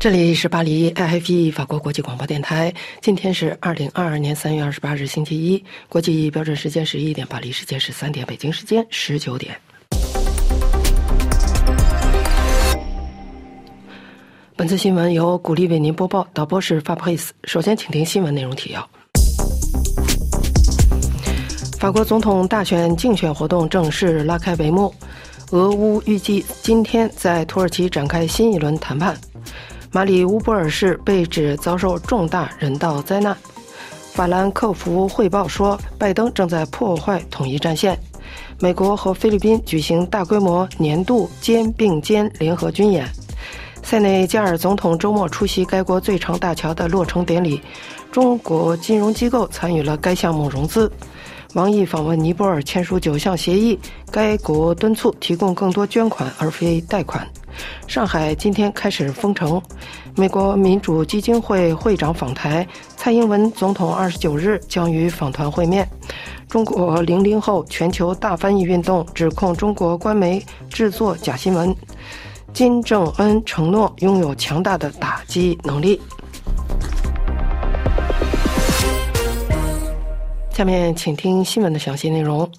这里是巴黎 IFE 法国国际广播电台。今天是二零二二年三月二十八日，星期一。国际标准时间十一点，巴黎时间十三点，北京时间十九点。本次新闻由古丽为您播报，导播是法布 s 斯。首先，请听新闻内容提要：法国总统大选竞选活动正式拉开帷幕，俄乌预计今天在土耳其展开新一轮谈判。马里乌波尔市被指遭受重大人道灾难。法兰克福汇报说，拜登正在破坏统一战线。美国和菲律宾举行大规模年度肩并肩联合军演。塞内加尔总统周末出席该国最长大桥的落成典礼。中国金融机构参与了该项目融资。王毅访问尼泊尔，签署九项协议。该国敦促提供更多捐款而非贷款。上海今天开始封城。美国民主基金会会长访台，蔡英文总统二十九日将与访团会面。中国零零后全球大翻译运动指控中国官媒制作假新闻。金正恩承诺拥有强大的打击能力。下面请听新闻的详细内容。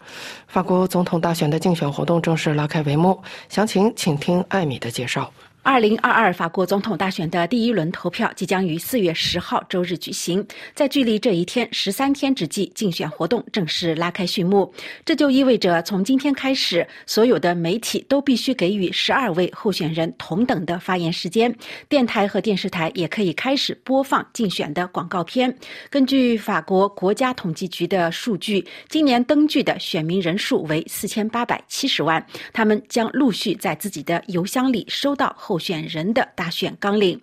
法国总统大选的竞选活动正式拉开帷幕，详情请听艾米的介绍。二零二二法国总统大选的第一轮投票即将于四月十号周日举行，在距离这一天十三天之际，竞选活动正式拉开序幕。这就意味着，从今天开始，所有的媒体都必须给予十二位候选人同等的发言时间，电台和电视台也可以开始播放竞选的广告片。根据法国国家统计局的数据，今年登记的选民人数为四千八百七十万，他们将陆续在自己的邮箱里收到。候选人的大选纲领，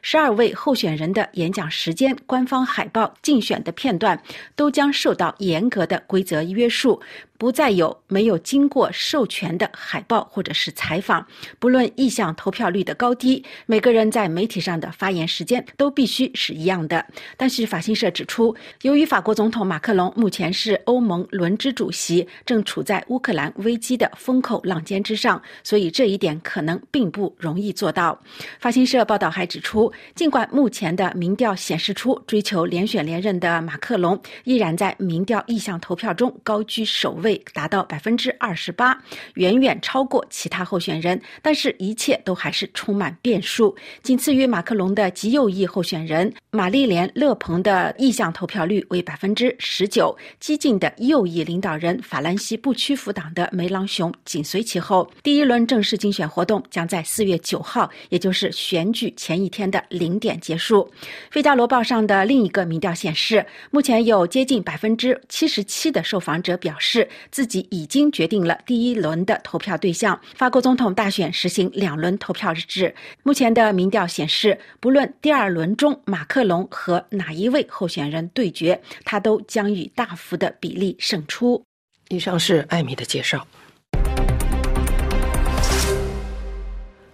十二位候选人的演讲时间、官方海报、竞选的片段，都将受到严格的规则约束。不再有没有经过授权的海报或者是采访，不论意向投票率的高低，每个人在媒体上的发言时间都必须是一样的。但是法新社指出，由于法国总统马克龙目前是欧盟轮值主席，正处在乌克兰危机的风口浪尖之上，所以这一点可能并不容易做到。法新社报道还指出，尽管目前的民调显示出追求连选连任的马克龙依然在民调意向投票中高居首位。达到百分之二十八，远远超过其他候选人，但是一切都还是充满变数。仅次于马克龙的极右翼候选人玛丽莲·勒蓬的意向投票率为百分之十九，激进的右翼领导人法兰西不屈服党的梅朗雄紧随其后。第一轮正式竞选活动将在四月九号，也就是选举前一天的零点结束。《费加罗报》上的另一个民调显示，目前有接近百分之七十七的受访者表示。自己已经决定了第一轮的投票对象。法国总统大选实行两轮投票制。目前的民调显示，不论第二轮中马克龙和哪一位候选人对决，他都将以大幅的比例胜出。以上是艾米的介绍。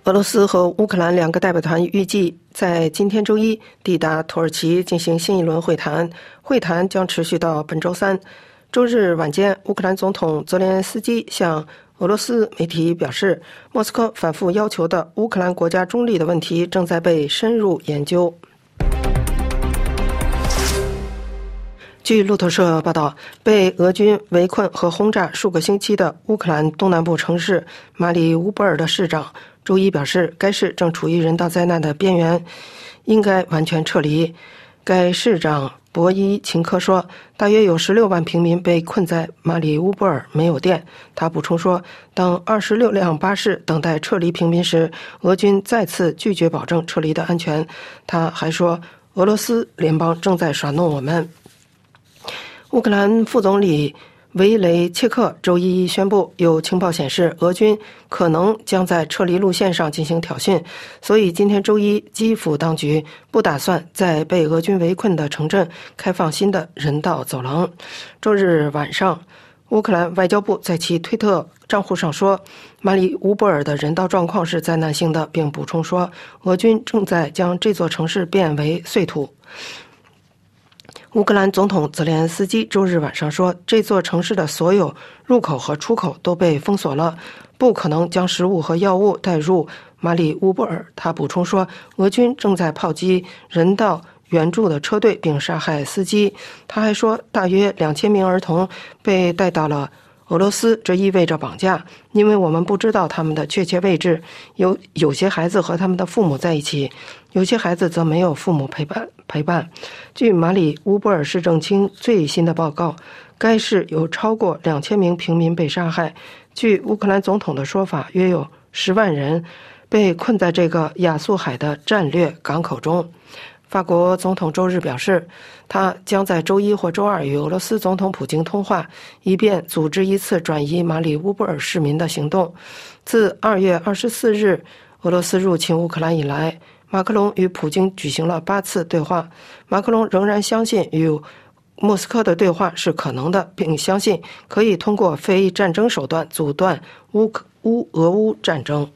俄罗斯和乌克兰两个代表团预计在今天周一抵达土耳其进行新一轮会谈，会谈将持续到本周三。周日晚间，乌克兰总统泽连斯基向俄罗斯媒体表示，莫斯科反复要求的乌克兰国家中立的问题正在被深入研究。据路透社报道，被俄军围困和轰炸数个星期的乌克兰东南部城市马里乌波尔的市长周一表示，该市正处于人道灾难的边缘，应该完全撤离。该市长。博伊琴科说：“大约有十六万平民被困在马里乌波尔，没有电。”他补充说：“等二十六辆巴士等待撤离平民时，俄军再次拒绝保证撤离的安全。”他还说：“俄罗斯联邦正在耍弄我们。”乌克兰副总理。维雷切克周一宣布，有情报显示，俄军可能将在撤离路线上进行挑衅，所以今天周一，基辅当局不打算在被俄军围困的城镇开放新的人道走廊。周日晚上，乌克兰外交部在其推特账户上说，马里乌波尔的人道状况是灾难性的，并补充说，俄军正在将这座城市变为碎土。乌克兰总统泽连斯基周日晚上说：“这座城市的所有入口和出口都被封锁了，不可能将食物和药物带入马里乌波尔。他补充说，俄军正在炮击人道援助的车队，并杀害司机。他还说，大约两千名儿童被带到了。俄罗斯，这意味着绑架，因为我们不知道他们的确切位置。有有些孩子和他们的父母在一起，有些孩子则没有父母陪伴陪伴。据马里乌波尔市政厅最新的报告，该市有超过两千名平民被杀害。据乌克兰总统的说法，约有十万人被困在这个亚速海的战略港口中。法国总统周日表示，他将在周一或周二与俄罗斯总统普京通话，以便组织一次转移马里乌波尔市民的行动。自二月二十四日俄罗斯入侵乌克兰以来，马克龙与普京举行了八次对话。马克龙仍然相信与莫斯科的对话是可能的，并相信可以通过非战争手段阻断乌乌俄乌战争。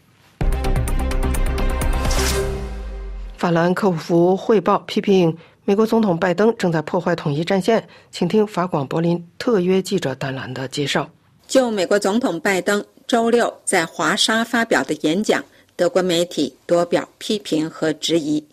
法兰克福汇报批评美国总统拜登正在破坏统一战线，请听法广柏林特约记者丹兰的介绍。就美国总统拜登周六在华沙发表的演讲，德国媒体多表批评和质疑。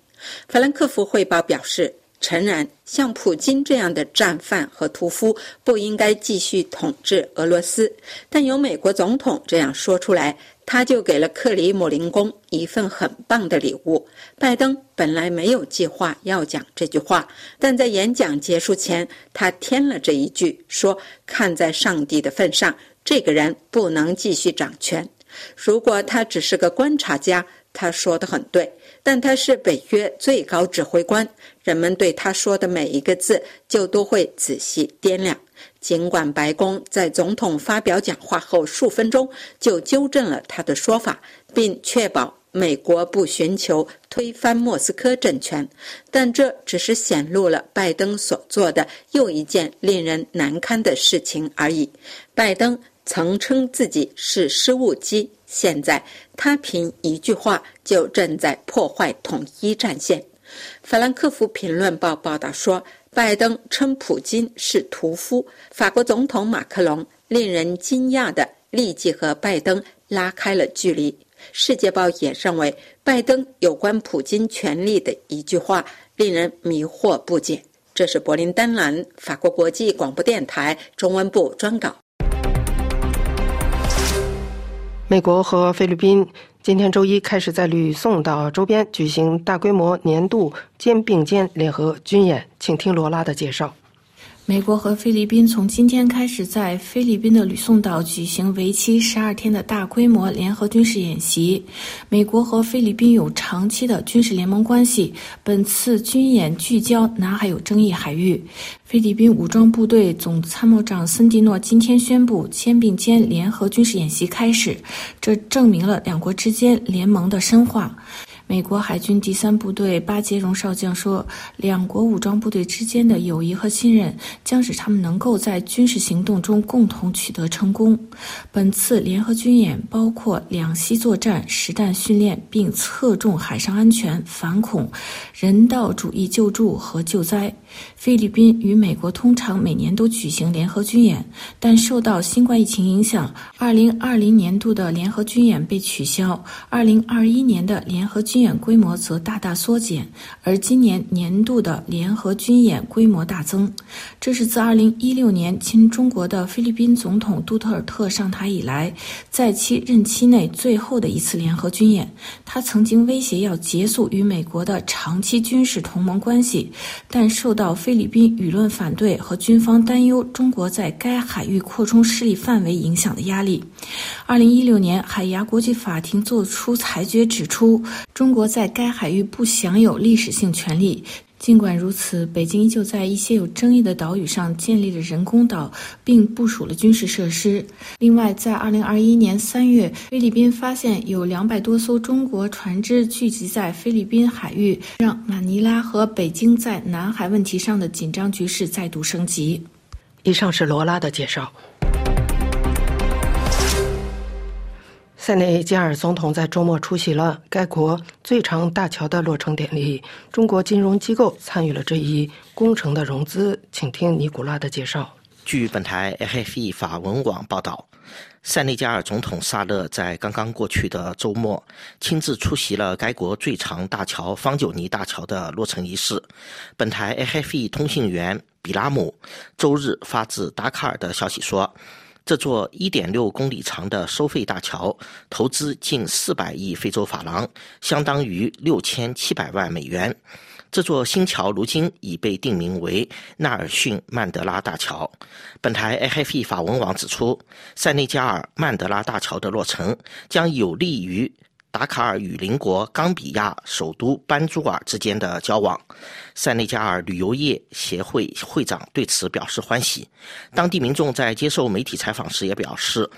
法兰克福汇报表示，诚然，像普京这样的战犯和屠夫不应该继续统治俄罗斯，但由美国总统这样说出来。他就给了克里姆林宫一份很棒的礼物。拜登本来没有计划要讲这句话，但在演讲结束前，他添了这一句，说：“看在上帝的份上，这个人不能继续掌权。如果他只是个观察家，他说的很对。但他是北约最高指挥官，人们对他说的每一个字就都会仔细掂量。”尽管白宫在总统发表讲话后数分钟就纠正了他的说法，并确保美国不寻求推翻莫斯科政权，但这只是显露了拜登所做的又一件令人难堪的事情而已。拜登曾称自己是失误机，现在他凭一句话就正在破坏统一战线。法兰克福评论报报道说。拜登称普京是屠夫，法国总统马克龙令人惊讶的立即和拜登拉开了距离。世界报也认为，拜登有关普京权力的一句话令人迷惑不解。这是柏林丹兰法国国际广播电台中文部专稿。美国和菲律宾。今天周一开始在吕宋岛周边举行大规模年度肩并肩联合军演，请听罗拉的介绍。美国和菲律宾从今天开始在菲律宾的吕宋岛举行为期十二天的大规模联合军事演习。美国和菲律宾有长期的军事联盟关系，本次军演聚焦南海有争议海域。菲律宾武装部队总参谋长森迪诺今天宣布，肩并肩联合军事演习开始，这证明了两国之间联盟的深化。美国海军第三部队巴杰荣少将说：“两国武装部队之间的友谊和信任将使他们能够在军事行动中共同取得成功。本次联合军演包括两栖作战、实弹训练，并侧重海上安全、反恐、人道主义救助和救灾。菲律宾与美国通常每年都举行联合军演，但受到新冠疫情影响，2020年度的联合军演被取消，2021年的联合军。演规模则大大缩减，而今年年度的联合军演规模大增。这是自2016年亲中国的菲律宾总统杜特尔特上台以来，在其任期内最后的一次联合军演。他曾经威胁要结束与美国的长期军事同盟关系，但受到菲律宾舆论反对和军方担忧中国在该海域扩充势力范围影响的压力。二零一六年，海牙国际法庭作出裁决，指出。中国在该海域不享有历史性权利。尽管如此，北京依旧在一些有争议的岛屿上建立了人工岛，并部署了军事设施。另外，在2021年3月，菲律宾发现有两百多艘中国船只聚集在菲律宾海域，让马尼拉和北京在南海问题上的紧张局势再度升级。以上是罗拉的介绍。塞内加尔总统在周末出席了该国最长大桥的落成典礼。中国金融机构参与了这一工程的融资，请听尼古拉的介绍。据本台 AFP 法文网报道，塞内加尔总统萨勒在刚刚过去的周末亲自出席了该国最长大桥方九尼大桥的落成仪式。本台 AFP 通信员比拉姆周日发自达喀尔的消息说，这座1.6公里长的收费大桥投资近400亿非洲法郎，相当于6700万美元。这座新桥如今已被定名为纳尔逊曼德拉大桥。本台 AFP 法文网指出，塞内加尔曼德拉大桥的落成将有利于达卡尔与邻国冈比亚首都班朱尔之间的交往。塞内加尔旅游业协会会长对此表示欢喜。当地民众在接受媒体采访时也表示，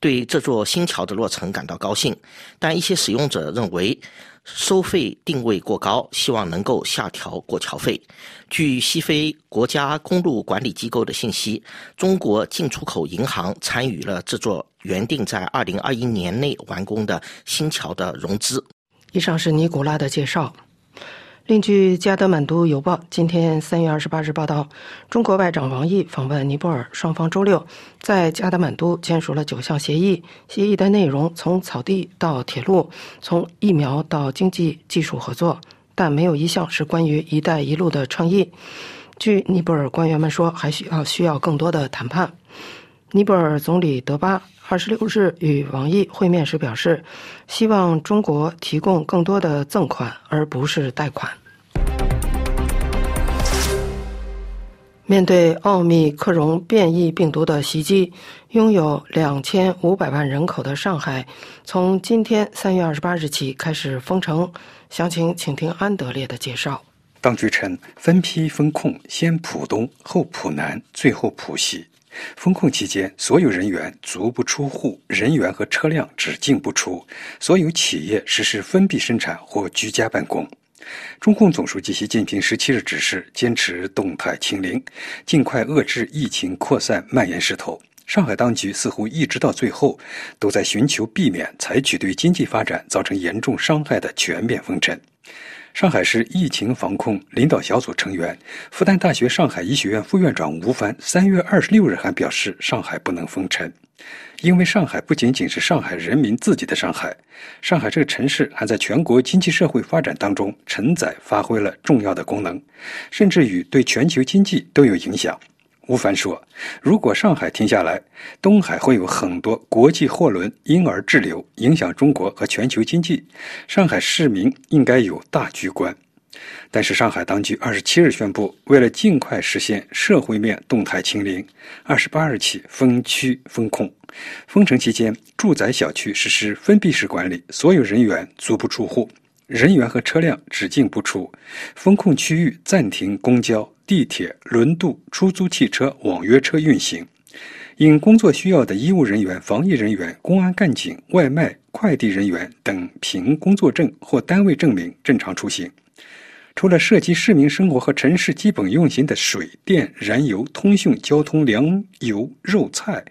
对这座新桥的落成感到高兴，但一些使用者认为。收费定位过高，希望能够下调过桥费。据西非国家公路管理机构的信息，中国进出口银行参与了这座原定在二零二一年内完工的新桥的融资。以上是尼古拉的介绍。另据加德满都邮报今天三月二十八日报道，中国外长王毅访问尼泊尔，双方周六在加德满都签署了九项协议。协议的内容从草地到铁路，从疫苗到经济技术合作，但没有一项是关于“一带一路”的倡议。据尼泊尔官员们说，还需要需要更多的谈判。尼泊尔总理德巴二十六日与王毅会面时表示，希望中国提供更多的赠款，而不是贷款。面对奥密克戎变异病毒的袭击，拥有两千五百万人口的上海，从今天三月二十八日起开始封城。详情请听安德烈的介绍。当局称，分批封控，先浦东，后浦南，最后浦西。封控期间，所有人员足不出户，人员和车辆只进不出。所有企业实施封闭生产或居家办公。中共总书记习近平十七日指示，坚持动态清零，尽快遏制疫情扩散蔓延势头。上海当局似乎一直到最后，都在寻求避免采取对经济发展造成严重伤害的全面封城。上海市疫情防控领导小组成员、复旦大学上海医学院副院长吴凡三月二十六日还表示，上海不能封城。因为上海不仅仅是上海人民自己的上海，上海这个城市还在全国经济社会发展当中承载发挥了重要的功能，甚至于对全球经济都有影响。吴凡说：“如果上海停下来，东海会有很多国际货轮因而滞留，影响中国和全球经济。上海市民应该有大局观。”但是，上海当局二十七日宣布，为了尽快实现社会面动态清零，二十八日起封区封控。封城期间，住宅小区实施封闭式管理，所有人员足不出户，人员和车辆只进不出。封控区域暂停公交、地铁、轮渡、出租汽车、网约车运行。因工作需要的医务人员、防疫人员、公安干警、外卖、快递人员等，凭工作证或单位证明正常出行。除了涉及市民生活和城市基本运行的水电、燃油、通讯、交通、粮油、肉菜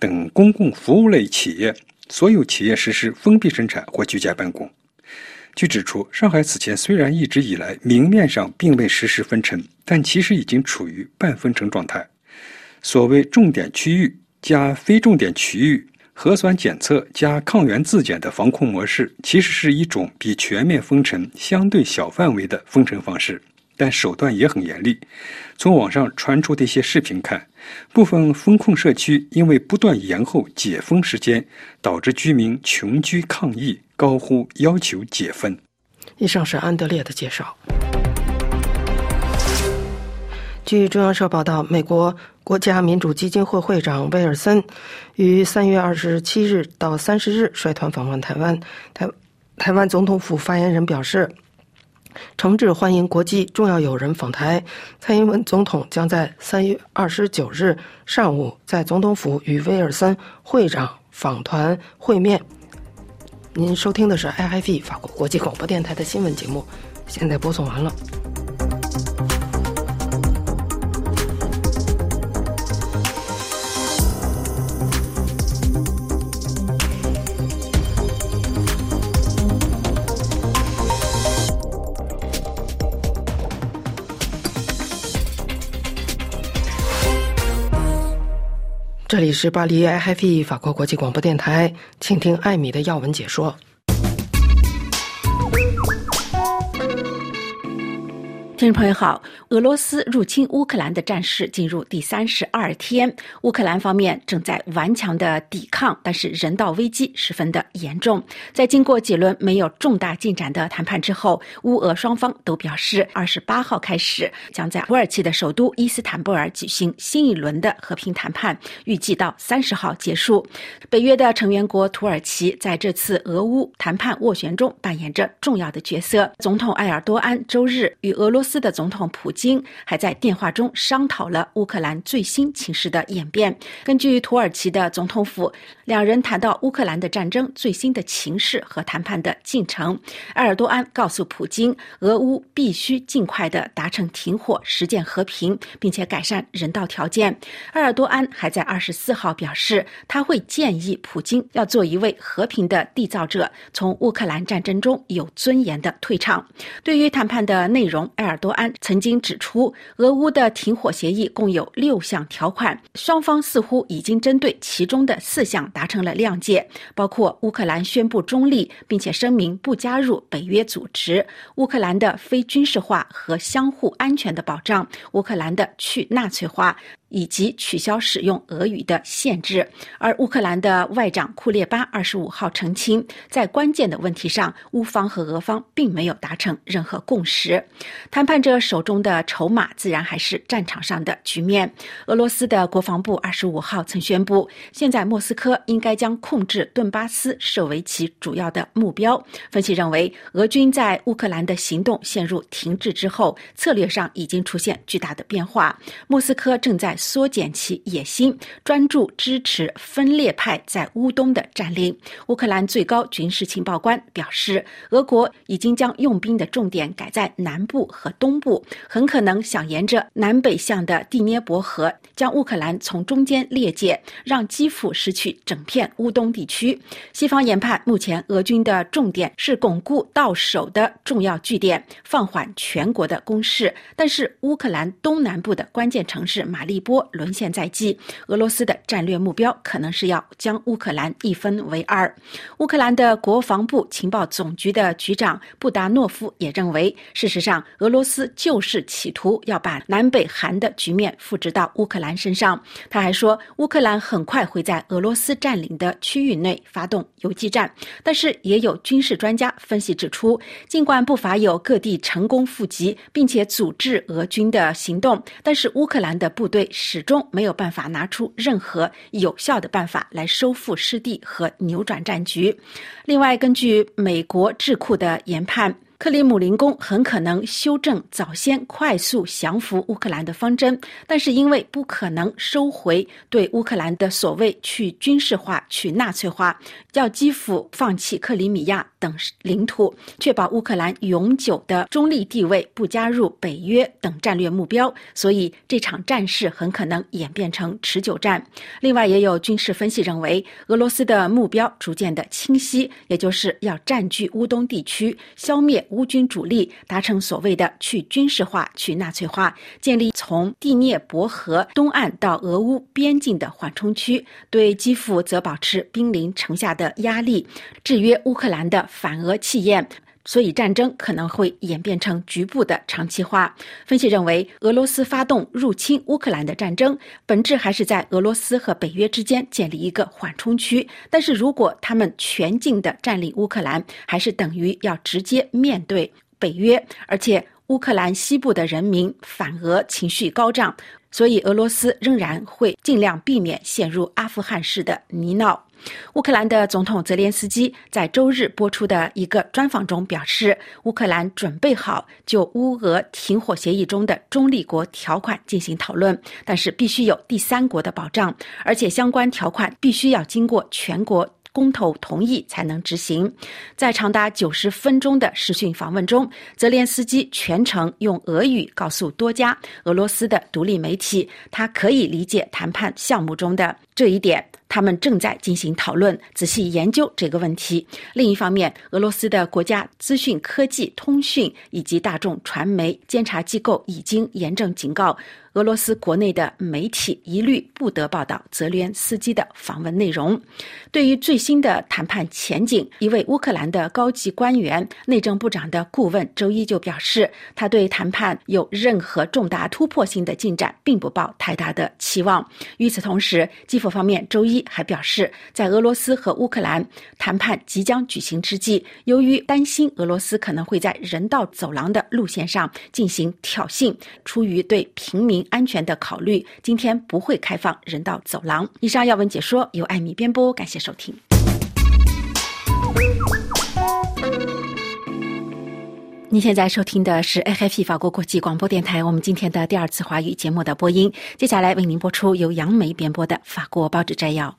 等公共服务类企业，所有企业实施封闭生产或居家办公。据指出，上海此前虽然一直以来明面上并未实施封城，但其实已经处于半封城状态。所谓重点区域加非重点区域。核酸检测加抗原自检的防控模式，其实是一种比全面封城相对小范围的封城方式，但手段也很严厉。从网上传出的一些视频看，部分封控社区因为不断延后解封时间，导致居民群居抗议，高呼要求解封。以上是安德烈的介绍。据中央社报道，美国国家民主基金会会长威尔森于三月二十七日到三十日率团访问台湾。台台湾总统府发言人表示，诚挚欢迎国际重要友人访台。蔡英文总统将在三月二十九日上午在总统府与威尔森会长访团会面。您收听的是 IFV 法国国际广播电台的新闻节目，现在播送完了。这里是巴黎 IFE 法国国际广播电台，请听艾米的要闻解说。听众朋友好，俄罗斯入侵乌克兰的战事进入第三十二天，乌克兰方面正在顽强的抵抗，但是人道危机十分的严重。在经过几轮没有重大进展的谈判之后，乌俄双方都表示，二十八号开始将在土耳其的首都伊斯坦布尔举行新一轮的和平谈判，预计到三十号结束。北约的成员国土耳其在这次俄乌谈判斡旋中扮演着重要的角色。总统埃尔多安周日与俄罗斯。的总统普京还在电话中商讨了乌克兰最新情势的演变。根据土耳其的总统府，两人谈到乌克兰的战争最新的情势和谈判的进程。埃尔多安告诉普京，俄乌必须尽快的达成停火，实践和平，并且改善人道条件。埃尔多安还在二十四号表示，他会建议普京要做一位和平的缔造者，从乌克兰战争中有尊严的退场。对于谈判的内容，埃尔。多安曾经指出，俄乌的停火协议共有六项条款，双方似乎已经针对其中的四项达成了谅解，包括乌克兰宣布中立，并且声明不加入北约组织；乌克兰的非军事化和相互安全的保障；乌克兰的去纳粹化。以及取消使用俄语的限制，而乌克兰的外长库列巴二十五号澄清，在关键的问题上，乌方和俄方并没有达成任何共识。谈判者手中的筹码自然还是战场上的局面。俄罗斯的国防部二十五号曾宣布，现在莫斯科应该将控制顿巴斯设为其主要的目标。分析认为，俄军在乌克兰的行动陷入停滞之后，策略上已经出现巨大的变化。莫斯科正在。缩减其野心，专注支持分裂派在乌东的占领。乌克兰最高军事情报官表示，俄国已经将用兵的重点改在南部和东部，很可能想沿着南北向的第聂伯河，将乌克兰从中间裂解，让基辅失去整片乌东地区。西方研判，目前俄军的重点是巩固到手的重要据点，放缓全国的攻势。但是，乌克兰东南部的关键城市马利波。波沦陷在即，俄罗斯的战略目标可能是要将乌克兰一分为二。乌克兰的国防部情报总局的局长布达诺夫也认为，事实上，俄罗斯就是企图要把南北韩的局面复制到乌克兰身上。他还说，乌克兰很快会在俄罗斯占领的区域内发动游击战。但是，也有军事专家分析指出，尽管不乏有各地成功伏击并且阻滞俄军的行动，但是乌克兰的部队。始终没有办法拿出任何有效的办法来收复失地和扭转战局。另外，根据美国智库的研判。克里姆林宫很可能修正早先快速降服乌克兰的方针，但是因为不可能收回对乌克兰的所谓去军事化、去纳粹化，要基辅放弃克里米亚等领土，确保乌克兰永久的中立地位，不加入北约等战略目标，所以这场战事很可能演变成持久战。另外，也有军事分析认为，俄罗斯的目标逐渐的清晰，也就是要占据乌东地区，消灭。乌军主力达成所谓的去军事化、去纳粹化，建立从第聂伯河东岸到俄乌边境的缓冲区，对基辅则保持兵临城下的压力，制约乌克兰的反俄气焰。所以战争可能会演变成局部的长期化。分析认为，俄罗斯发动入侵乌克兰的战争，本质还是在俄罗斯和北约之间建立一个缓冲区。但是如果他们全境的占领乌克兰，还是等于要直接面对北约，而且乌克兰西部的人民反俄情绪高涨，所以俄罗斯仍然会尽量避免陷入阿富汗式的泥淖。乌克兰的总统泽连斯基在周日播出的一个专访中表示，乌克兰准备好就乌俄停火协议中的中立国条款进行讨论，但是必须有第三国的保障，而且相关条款必须要经过全国。公投同意才能执行。在长达九十分钟的视讯访问中，泽连斯基全程用俄语告诉多家俄罗斯的独立媒体，他可以理解谈判项目中的这一点，他们正在进行讨论，仔细研究这个问题。另一方面，俄罗斯的国家资讯科技通讯以及大众传媒监察机构已经严正警告。俄罗斯国内的媒体一律不得报道泽连斯基的访问内容。对于最新的谈判前景，一位乌克兰的高级官员、内政部长的顾问周一就表示，他对谈判有任何重大突破性的进展并不抱太大的期望。与此同时，基辅方面周一还表示，在俄罗斯和乌克兰谈判即将举行之际，由于担心俄罗斯可能会在人道走廊的路线上进行挑衅，出于对平民安全的考虑，今天不会开放人道走廊。以上要闻解说由艾米编播，感谢收听。您现在收听的是 AFP 法国国际广播电台。我们今天的第二次华语节目的播音，接下来为您播出由杨梅编播的法国报纸摘要。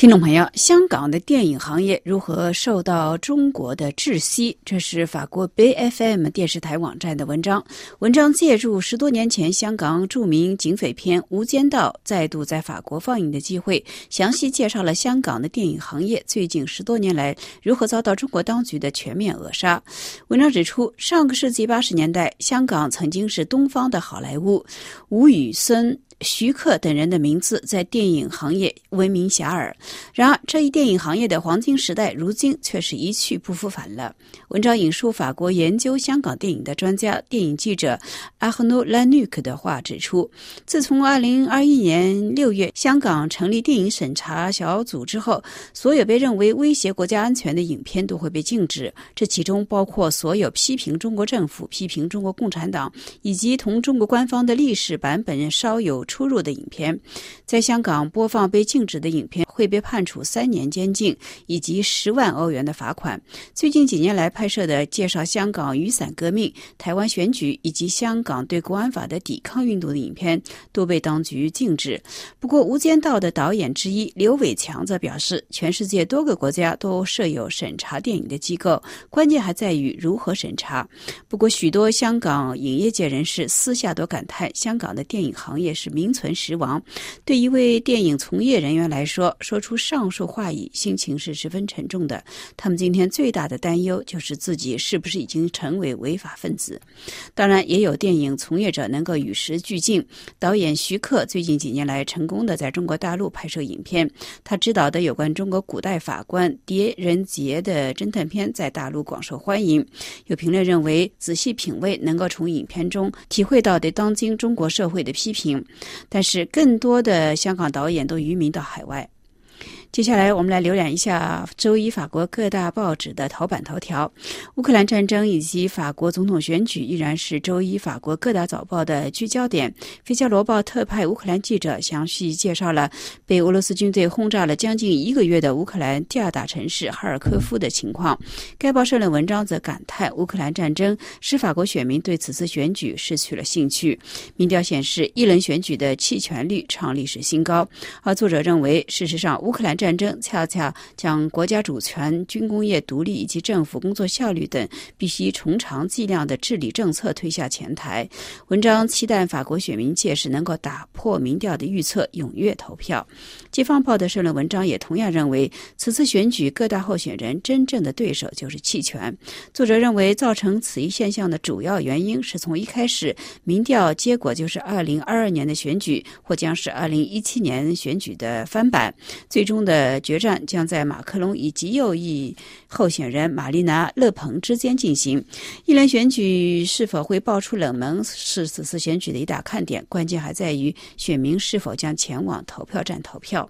听众朋友，香港的电影行业如何受到中国的窒息？这是法国 BFM 电视台网站的文章。文章借助十多年前香港著名警匪片《无间道》再度在法国放映的机会，详细介绍了香港的电影行业最近十多年来如何遭到中国当局的全面扼杀。文章指出，上个世纪八十年代，香港曾经是东方的好莱坞，吴宇森。徐克等人的名字在电影行业闻名遐迩。然而，这一电影行业的黄金时代，如今却是一去不复返了。文章引述法国研究香港电影的专家、电影记者阿赫努·兰努克的话指出：自从2021年6月香港成立电影审查小组之后，所有被认为威胁国家安全的影片都会被禁止，这其中包括所有批评中国政府、批评中国共产党以及同中国官方的历史版本稍有。出入的影片，在香港播放被禁止的影片会被判处三年监禁以及十万欧元的罚款。最近几年来拍摄的介绍香港雨伞革命、台湾选举以及香港对国安法的抵抗运动的影片都被当局禁止。不过，《无间道》的导演之一刘伟强则表示，全世界多个国家都设有审查电影的机构，关键还在于如何审查。不过，许多香港影业界人士私下都感叹，香港的电影行业是。名存实亡，对一位电影从业人员来说，说出上述话语，心情是十分沉重的。他们今天最大的担忧就是自己是不是已经成为违法分子。当然，也有电影从业者能够与时俱进。导演徐克最近几年来成功的在中国大陆拍摄影片，他执导的有关中国古代法官狄仁杰的侦探片在大陆广受欢迎。有评论认为，仔细品味能够从影片中体会到对当今中国社会的批评。但是，更多的香港导演都移民到海外。接下来，我们来浏览一下周一法国各大报纸的头版头条。乌克兰战争以及法国总统选举依然是周一法国各大早报的聚焦点。《费加罗报》特派乌克兰记者详细介绍了被俄罗斯军队轰炸了将近一个月的乌克兰第二大城市哈尔科夫的情况。该报社论文章则感叹，乌克兰战争使法国选民对此次选举失去了兴趣。民调显示，一轮选举的弃权率创历史新高。而作者认为，事实上，乌克兰。战争恰恰将国家主权、军工业独立以及政府工作效率等必须从长计量的治理政策推下前台。文章期待法国选民届时能够打破民调的预测，踊跃投票。《解放报》的社论文章也同样认为，此次选举各大候选人真正的对手就是弃权。作者认为，造成此一现象的主要原因是从一开始民调结果就是2022年的选举或将是2017年选举的翻版，最终的。的决战将在马克龙以及右翼候选人玛丽娜·勒彭之间进行。一轮选举是否会爆出冷门，是此次选举的一大看点。关键还在于选民是否将前往投票站投票。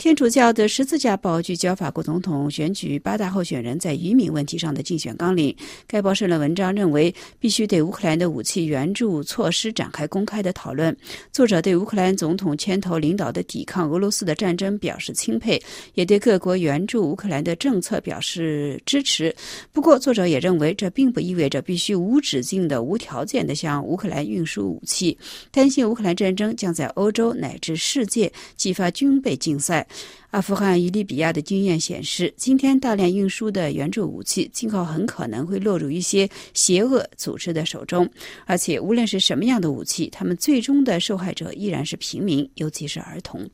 天主教的十字架报聚焦法国总统选举八大候选人在移民问题上的竞选纲领。该报社论文章认为，必须对乌克兰的武器援助措施展开公开的讨论。作者对乌克兰总统牵头领导的抵抗俄罗斯的战争表示钦佩。也对各国援助乌克兰的政策表示支持。不过，作者也认为，这并不意味着必须无止境的、无条件的向乌克兰运输武器。担心乌克兰战争将在欧洲乃至世界激发军备竞赛。阿富汗、以利比亚的经验显示，今天大量运输的援助武器，今后很可能会落入一些邪恶组织的手中。而且，无论是什么样的武器，他们最终的受害者依然是平民，尤其是儿童。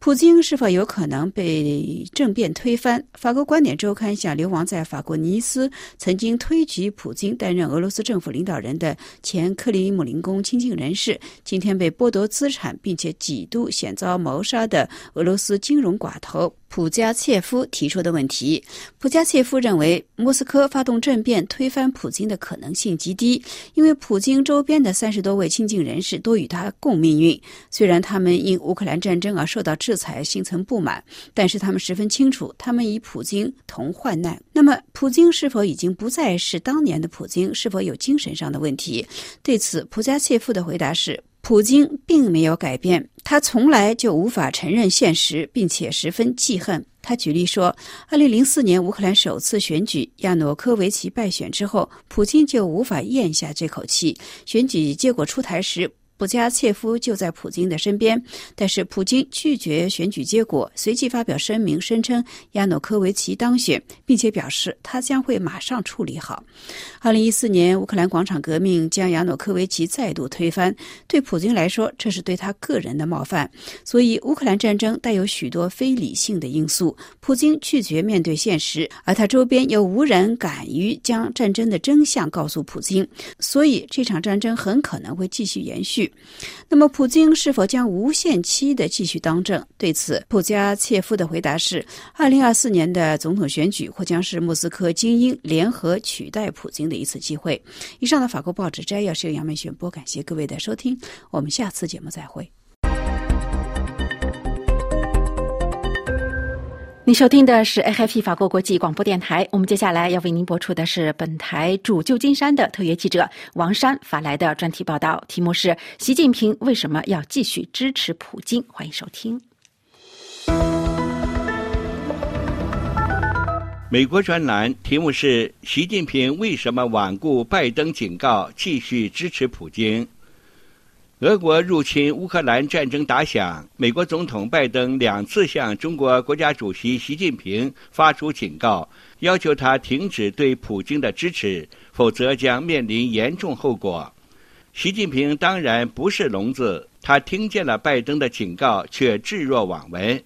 普京是否有可能被政变推翻？法国观点周刊向流亡在法国尼斯、曾经推举普京担任俄罗斯政府领导人的前克里姆林宫亲近人士，今天被剥夺资产并且几度险遭谋杀的俄罗斯金融寡头。普加切夫提出的问题，普加切夫认为莫斯科发动政变推翻普京的可能性极低，因为普京周边的三十多位亲近人士都与他共命运。虽然他们因乌克兰战争而受到制裁，心存不满，但是他们十分清楚，他们与普京同患难。那么，普京是否已经不再是当年的普京？是否有精神上的问题？对此，普加切夫的回答是。普京并没有改变，他从来就无法承认现实，并且十分记恨。他举例说，2004年乌克兰首次选举，亚努科维奇败选之后，普京就无法咽下这口气。选举结果出台时。普加切夫就在普京的身边，但是普京拒绝选举结果，随即发表声明，声称亚努科维奇当选，并且表示他将会马上处理好。二零一四年乌克兰广场革命将亚努科维奇再度推翻，对普京来说，这是对他个人的冒犯。所以，乌克兰战争带有许多非理性的因素，普京拒绝面对现实，而他周边又无人敢于将战争的真相告诉普京，所以这场战争很可能会继续延续。那么，普京是否将无限期的继续当政？对此，普加切夫的回答是：二零二四年的总统选举或将是莫斯科精英联合取代普京的一次机会。以上的法国报纸摘要是由杨梅选播，感谢各位的收听，我们下次节目再会。您收听的是 AFP 法国国际广播电台。我们接下来要为您播出的是本台驻旧金山的特约记者王山发来的专题报道，题目是“习近平为什么要继续支持普京”。欢迎收听。美国专栏题目是“习近平为什么罔顾拜登警告，继续支持普京”。俄国入侵乌克兰战争打响，美国总统拜登两次向中国国家主席习近平发出警告，要求他停止对普京的支持，否则将面临严重后果。习近平当然不是聋子，他听见了拜登的警告，却置若罔闻。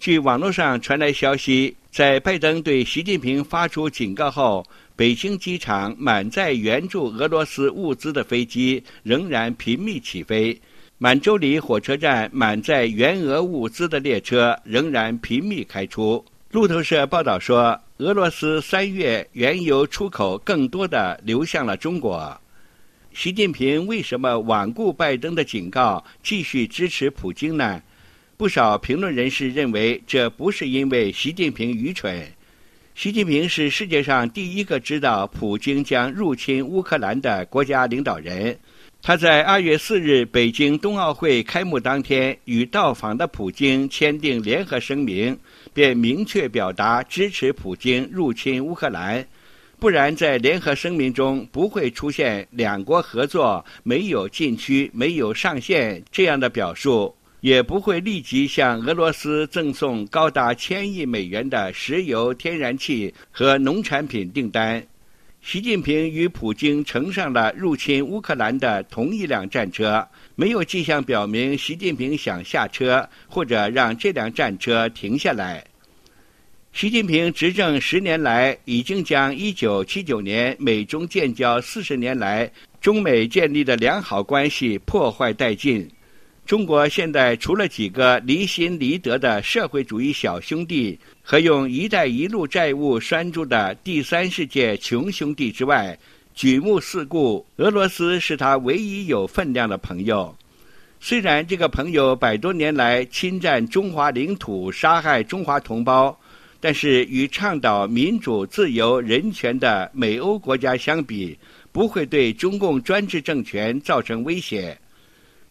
据网络上传来消息，在拜登对习近平发出警告后。北京机场满载援助俄罗斯物资的飞机仍然频密起飞，满洲里火车站满载援俄物资的列车仍然频密开出。路透社报道说，俄罗斯三月原油出口更多的流向了中国。习近平为什么罔顾拜登的警告，继续支持普京呢？不少评论人士认为，这不是因为习近平愚蠢。习近平是世界上第一个知道普京将入侵乌克兰的国家领导人。他在二月四日北京冬奥会开幕当天与到访的普京签订联合声明，便明确表达支持普京入侵乌克兰。不然，在联合声明中不会出现两国合作没有禁区、没有上限这样的表述。也不会立即向俄罗斯赠送高达千亿美元的石油、天然气和农产品订单。习近平与普京乘上了入侵乌克兰的同一辆战车，没有迹象表明习近平想下车或者让这辆战车停下来。习近平执政十年来，已经将1979年美中建交四十年来中美建立的良好关系破坏殆尽。中国现在除了几个离心离德的社会主义小兄弟和用“一带一路”债务拴住的第三世界穷兄弟之外，举目四顾，俄罗斯是他唯一有分量的朋友。虽然这个朋友百多年来侵占中华领土、杀害中华同胞，但是与倡导民主、自由、人权的美欧国家相比，不会对中共专制政权造成威胁。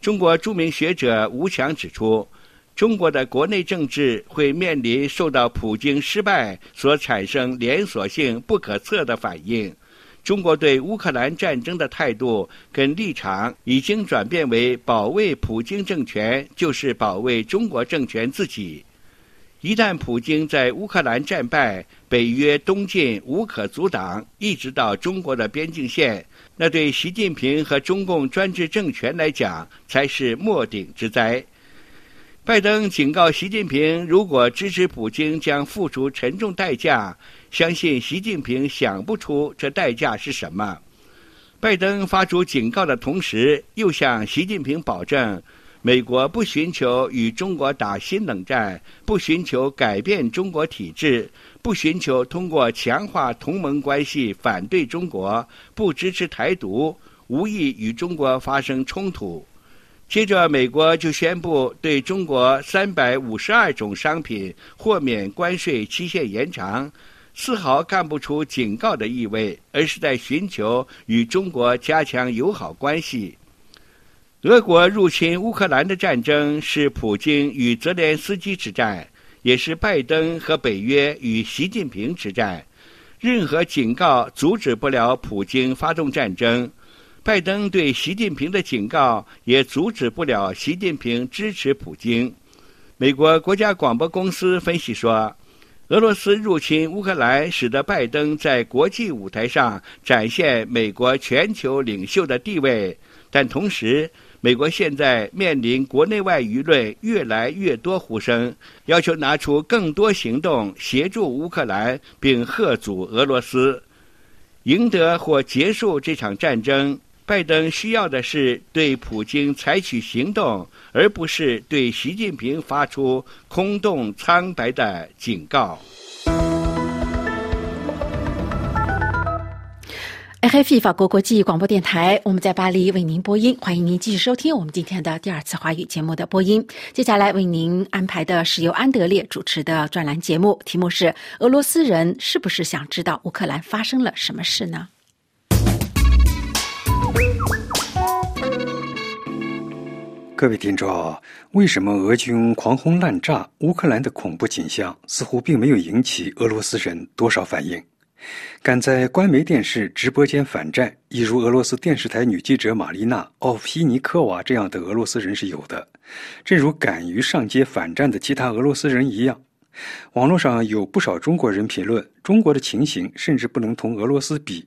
中国著名学者吴强指出，中国的国内政治会面临受到普京失败所产生连锁性不可测的反应。中国对乌克兰战争的态度跟立场已经转变为保卫普京政权就是保卫中国政权自己。一旦普京在乌克兰战败，北约东进无可阻挡，一直到中国的边境线。那对习近平和中共专制政权来讲，才是末顶之灾。拜登警告习近平，如果支持普京，将付出沉重代价。相信习近平想不出这代价是什么。拜登发出警告的同时，又向习近平保证，美国不寻求与中国打新冷战，不寻求改变中国体制，不寻求通过强化同盟关系反对中国，不支持台独，无意与中国发生冲突。接着，美国就宣布对中国三百五十二种商品豁免关税期限延长。丝毫看不出警告的意味，而是在寻求与中国加强友好关系。俄国入侵乌克兰的战争是普京与泽连斯基之战，也是拜登和北约与习近平之战。任何警告阻止不了普京发动战争，拜登对习近平的警告也阻止不了习近平支持普京。美国国家广播公司分析说。俄罗斯入侵乌克兰，使得拜登在国际舞台上展现美国全球领袖的地位。但同时，美国现在面临国内外舆论越来越多呼声，要求拿出更多行动协助乌克兰，并贺阻俄罗斯赢得或结束这场战争。拜登需要的是对普京采取行动，而不是对习近平发出空洞苍白的警告。FI 法国国际广播电台，我们在巴黎为您播音，欢迎您继续收听我们今天的第二次华语节目的播音。接下来为您安排的是由安德烈主持的专栏节目，题目是“俄罗斯人是不是想知道乌克兰发生了什么事呢？”各位听众，为什么俄军狂轰滥炸乌克兰的恐怖景象似乎并没有引起俄罗斯人多少反应？敢在官媒电视直播间反战，一如俄罗斯电视台女记者玛丽娜·奥皮尼科娃这样的俄罗斯人是有的，正如敢于上街反战的其他俄罗斯人一样。网络上有不少中国人评论，中国的情形甚至不能同俄罗斯比。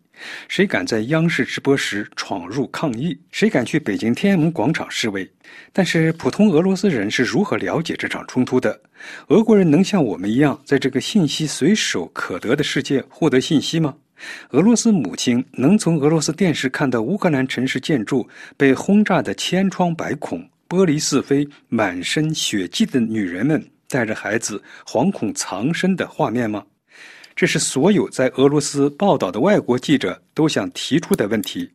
谁敢在央视直播时闯入抗议？谁敢去北京天安门广场示威？但是普通俄罗斯人是如何了解这场冲突的？俄国人能像我们一样，在这个信息随手可得的世界获得信息吗？俄罗斯母亲能从俄罗斯电视看到乌克兰城市建筑被轰炸的千疮百孔、玻璃四飞、满身血迹的女人们？带着孩子惶恐藏身的画面吗？这是所有在俄罗斯报道的外国记者都想提出的问题。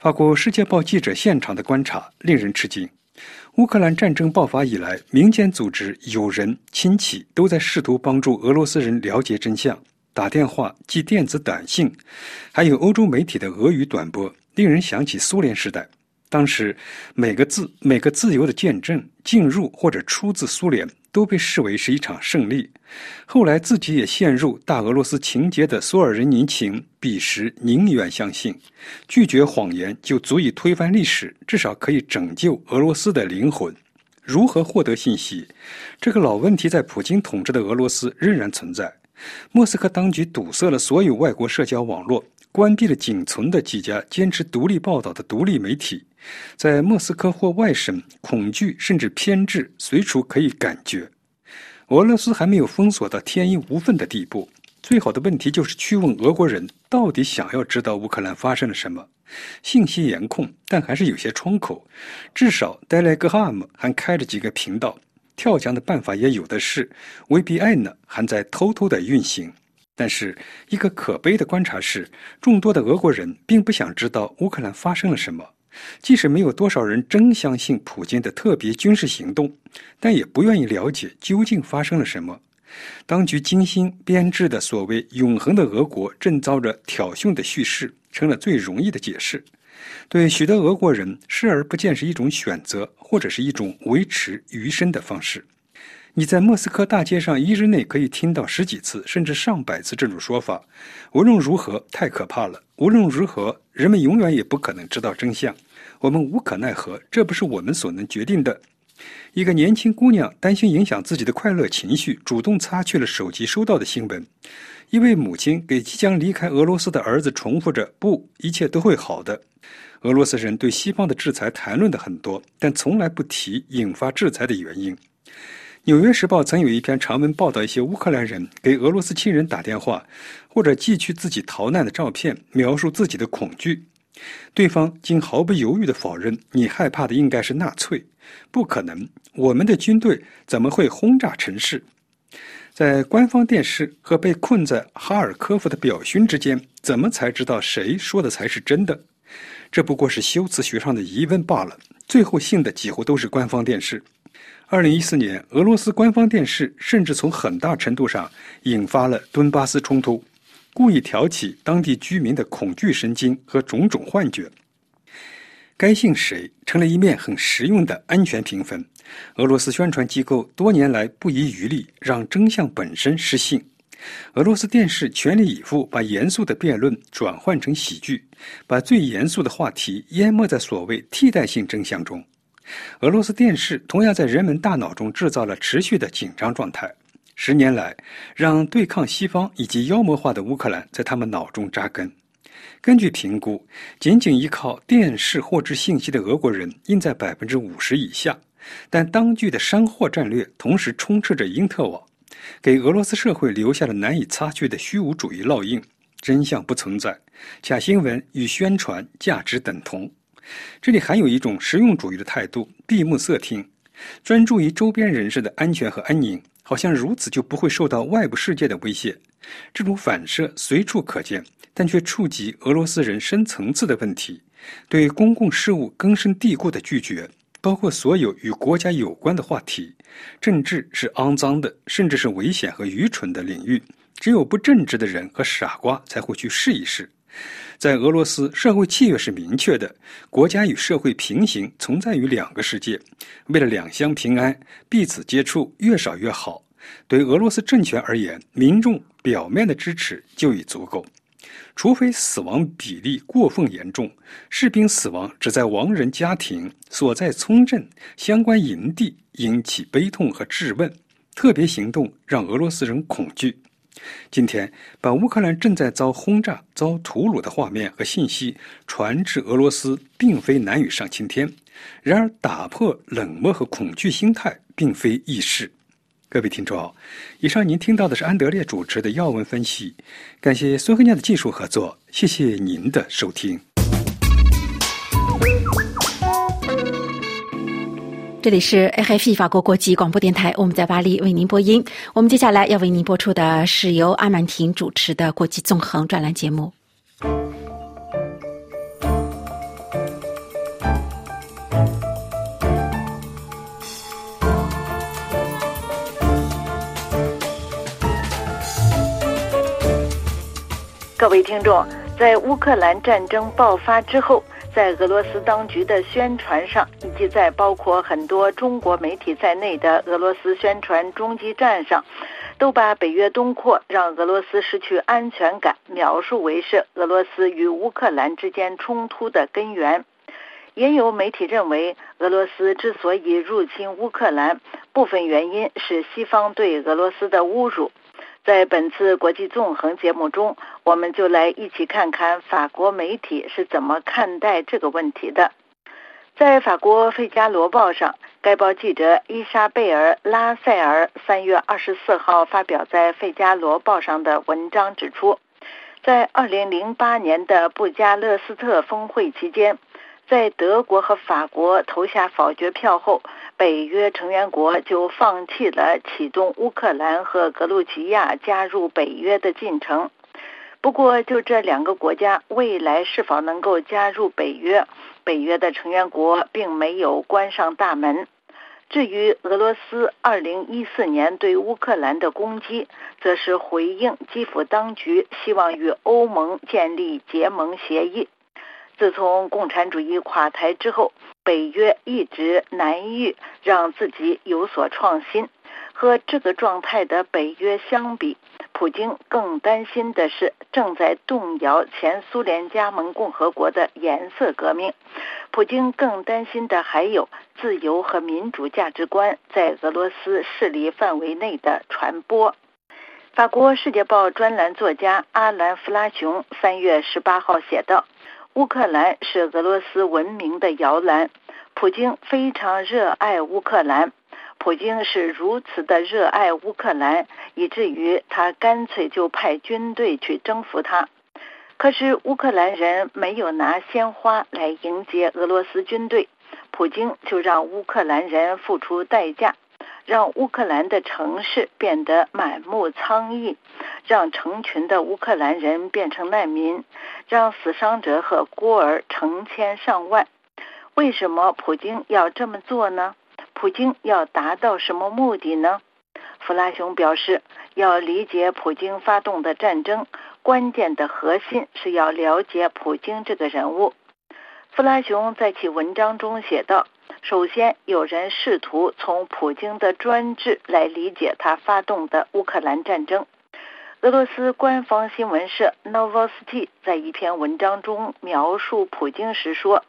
法国《世界报》记者现场的观察令人吃惊。乌克兰战争爆发以来，民间组织、友人、亲戚都在试图帮助俄罗斯人了解真相，打电话、寄电子短信，还有欧洲媒体的俄语短波，令人想起苏联时代。当时，每个字、每个自由的见证，进入或者出自苏联。都被视为是一场胜利。后来自己也陷入大俄罗斯情节的索尔仁尼琴，彼时宁愿相信，拒绝谎言就足以推翻历史，至少可以拯救俄罗斯的灵魂。如何获得信息？这个老问题在普京统治的俄罗斯仍然存在。莫斯科当局堵塞了所有外国社交网络，关闭了仅存的几家坚持独立报道的独立媒体。在莫斯科或外省，恐惧甚至偏执随处可以感觉。俄罗斯还没有封锁到天衣无缝的地步。最好的问题就是去问俄国人，到底想要知道乌克兰发生了什么。信息严控，但还是有些窗口。至少 d e l e g a m 还开着几个频道，跳墙的办法也有的是。VPN 呢，还在偷偷的运行。但是，一个可悲的观察是，众多的俄国人并不想知道乌克兰发生了什么。即使没有多少人真相信普京的特别军事行动，但也不愿意了解究竟发生了什么。当局精心编制的所谓“永恒的俄国”正遭着挑衅的叙事，成了最容易的解释。对许多俄国人视而不见是一种选择，或者是一种维持余生的方式。你在莫斯科大街上一日内可以听到十几次，甚至上百次这种说法。无论如何，太可怕了。无论如何，人们永远也不可能知道真相。我们无可奈何，这不是我们所能决定的。一个年轻姑娘担心影响自己的快乐情绪，主动擦去了手机收到的新闻。一位母亲给即将离开俄罗斯的儿子重复着：“不，一切都会好的。”俄罗斯人对西方的制裁谈论的很多，但从来不提引发制裁的原因。纽约时报曾有一篇长文报道一些乌克兰人给俄罗斯亲人打电话，或者寄去自己逃难的照片，描述自己的恐惧。对方竟毫不犹豫地否认：“你害怕的应该是纳粹，不可能，我们的军队怎么会轰炸城市？”在官方电视和被困在哈尔科夫的表勋之间，怎么才知道谁说的才是真的？这不过是修辞学上的疑问罢了。最后信的几乎都是官方电视。二零一四年，俄罗斯官方电视甚至从很大程度上引发了顿巴斯冲突，故意挑起当地居民的恐惧神经和种种幻觉。该信谁成了一面很实用的安全评分。俄罗斯宣传机构多年来不遗余力让真相本身失信。俄罗斯电视全力以赴把严肃的辩论转换成喜剧，把最严肃的话题淹没在所谓替代性真相中。俄罗斯电视同样在人们大脑中制造了持续的紧张状态。十年来，让对抗西方以及妖魔化的乌克兰在他们脑中扎根。根据评估，仅仅依靠电视获知信息的俄国人应在百分之五十以下。但当局的山货战略同时充斥着因特网，给俄罗斯社会留下了难以擦去的虚无主义烙印。真相不存在，假新闻与宣传价值等同。这里还有一种实用主义的态度：闭目塞听，专注于周边人士的安全和安宁，好像如此就不会受到外部世界的威胁。这种反射随处可见，但却触及俄罗斯人深层次的问题：对公共事务根深蒂固的拒绝，包括所有与国家有关的话题。政治是肮脏的，甚至是危险和愚蠢的领域。只有不正直的人和傻瓜才会去试一试。在俄罗斯，社会契约是明确的：国家与社会平行，存在于两个世界。为了两相平安，彼此接触越少越好。对俄罗斯政权而言，民众表面的支持就已足够。除非死亡比例过分严重，士兵死亡只在亡人家庭所在村镇相关营地引起悲痛和质问，特别行动让俄罗斯人恐惧。今天，把乌克兰正在遭轰炸、遭屠戮的画面和信息传至俄罗斯，并非难于上青天。然而，打破冷漠和恐惧心态，并非易事。各位听众，以上您听到的是安德烈主持的要闻分析。感谢孙和亮的技术合作，谢谢您的收听。这里是 AFP 法国国际广播电台，我们在巴黎为您播音。我们接下来要为您播出的是由阿曼婷主持的国际纵横专栏节目。各位听众，在乌克兰战争爆发之后。在俄罗斯当局的宣传上，以及在包括很多中国媒体在内的俄罗斯宣传中继站上，都把北约东扩让俄罗斯失去安全感描述为是俄罗斯与乌克兰之间冲突的根源。也有媒体认为，俄罗斯之所以入侵乌克兰，部分原因是西方对俄罗斯的侮辱。在本次国际纵横节目中，我们就来一起看看法国媒体是怎么看待这个问题的。在法国《费加罗报》上，该报记者伊莎贝尔·拉塞尔三月二十四号发表在《费加罗报》上的文章指出，在二零零八年的布加勒斯特峰会期间，在德国和法国投下否决票后。北约成员国就放弃了启动乌克兰和格鲁吉亚加入北约的进程。不过，就这两个国家未来是否能够加入北约，北约的成员国并没有关上大门。至于俄罗斯2014年对乌克兰的攻击，则是回应基辅当局希望与欧盟建立结盟协议。自从共产主义垮台之后，北约一直难以让自己有所创新。和这个状态的北约相比，普京更担心的是正在动摇前苏联加盟共和国的颜色革命。普京更担心的还有自由和民主价值观在俄罗斯势力范围内的传播。法国《世界报》专栏作家阿兰·弗拉雄三月十八号写道。乌克兰是俄罗斯文明的摇篮，普京非常热爱乌克兰。普京是如此的热爱乌克兰，以至于他干脆就派军队去征服它。可是乌克兰人没有拿鲜花来迎接俄罗斯军队，普京就让乌克兰人付出代价，让乌克兰的城市变得满目苍痍，让成群的乌克兰人变成难民，让死伤者和孤儿成千上万。为什么普京要这么做呢？普京要达到什么目的呢？弗拉雄表示，要理解普京发动的战争。关键的核心是要了解普京这个人物。弗拉雄在其文章中写道：“首先，有人试图从普京的专制来理解他发动的乌克兰战争。”俄罗斯官方新闻社 Novosti 在一篇文章中描述普京时说：“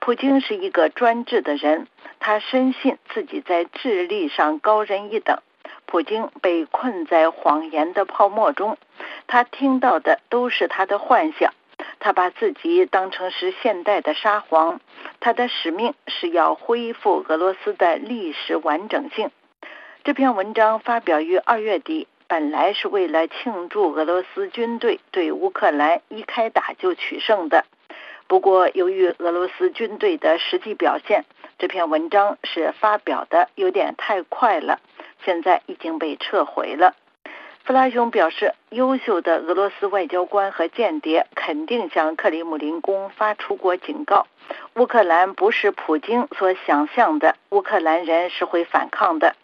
普京是一个专制的人，他深信自己在智力上高人一等。”普京被困在谎言的泡沫中，他听到的都是他的幻想。他把自己当成是现代的沙皇，他的使命是要恢复俄罗斯的历史完整性。这篇文章发表于二月底，本来是为了庆祝俄罗斯军队对乌克兰一开打就取胜的。不过，由于俄罗斯军队的实际表现，这篇文章是发表的有点太快了。现在已经被撤回了。弗拉雄表示，优秀的俄罗斯外交官和间谍肯定向克里姆林宫发出过警告：乌克兰不是普京所想象的，乌克兰人是会反抗的。